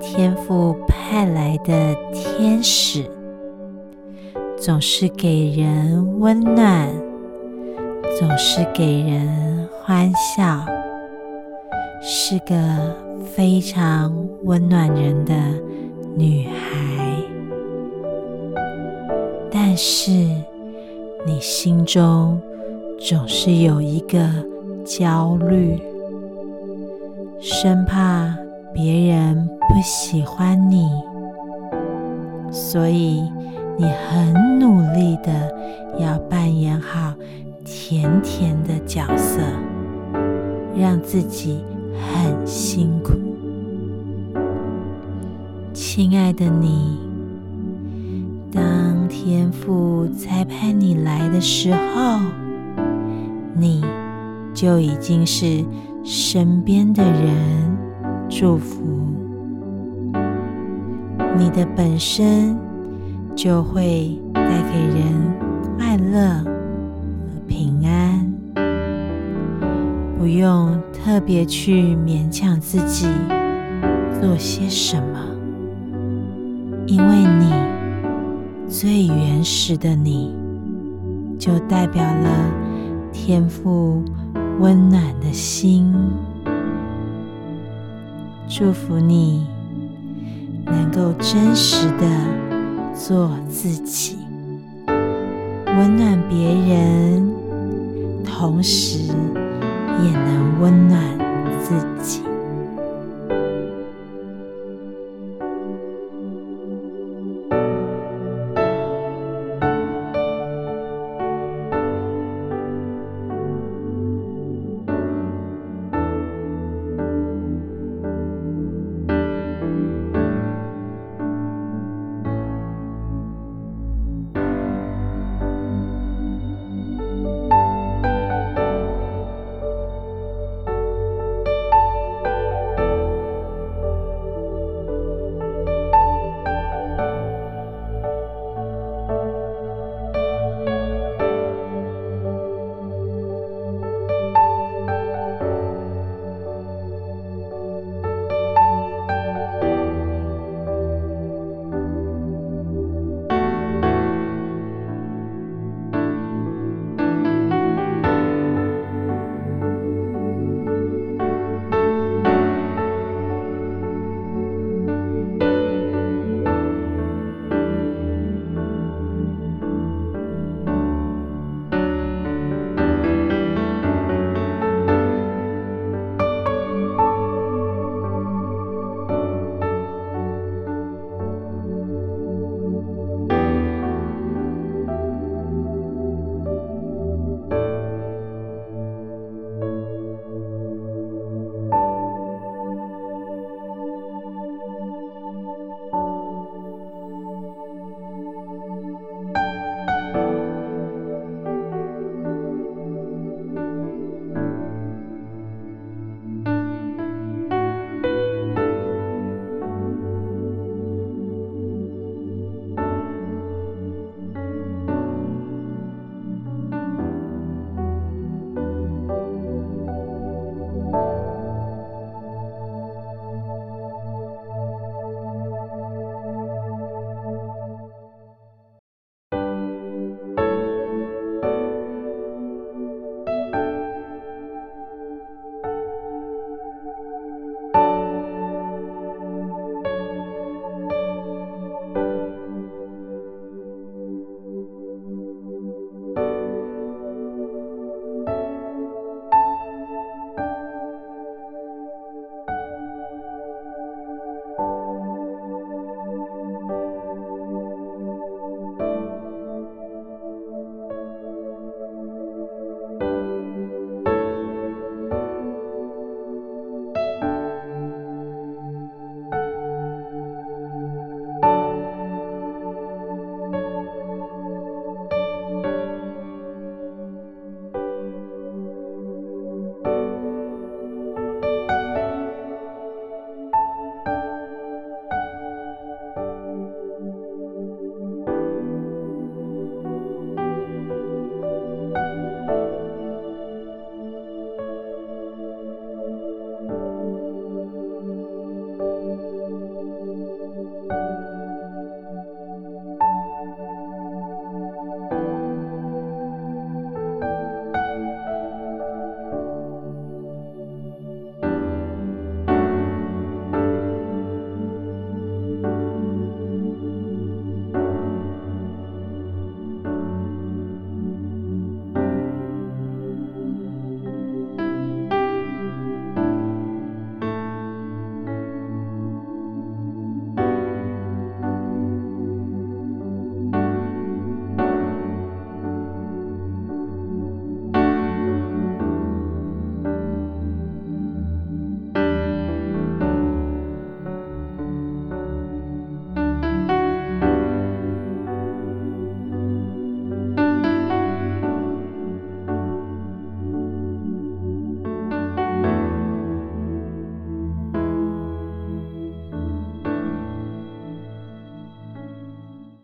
天父派来的天使，总是给人温暖，总是给人欢笑，是个非常温暖人的女孩。但是你心中总是有一个。焦虑，生怕别人不喜欢你，所以你很努力的要扮演好甜甜的角色，让自己很辛苦。亲爱的你，当天父裁派你来的时候，你。就已经是身边的人祝福你的本身，就会带给人快乐和平安，不用特别去勉强自己做些什么，因为你最原始的你，就代表了天赋。温暖的心，祝福你能够真实的做自己，温暖别人，同时也能温暖自己。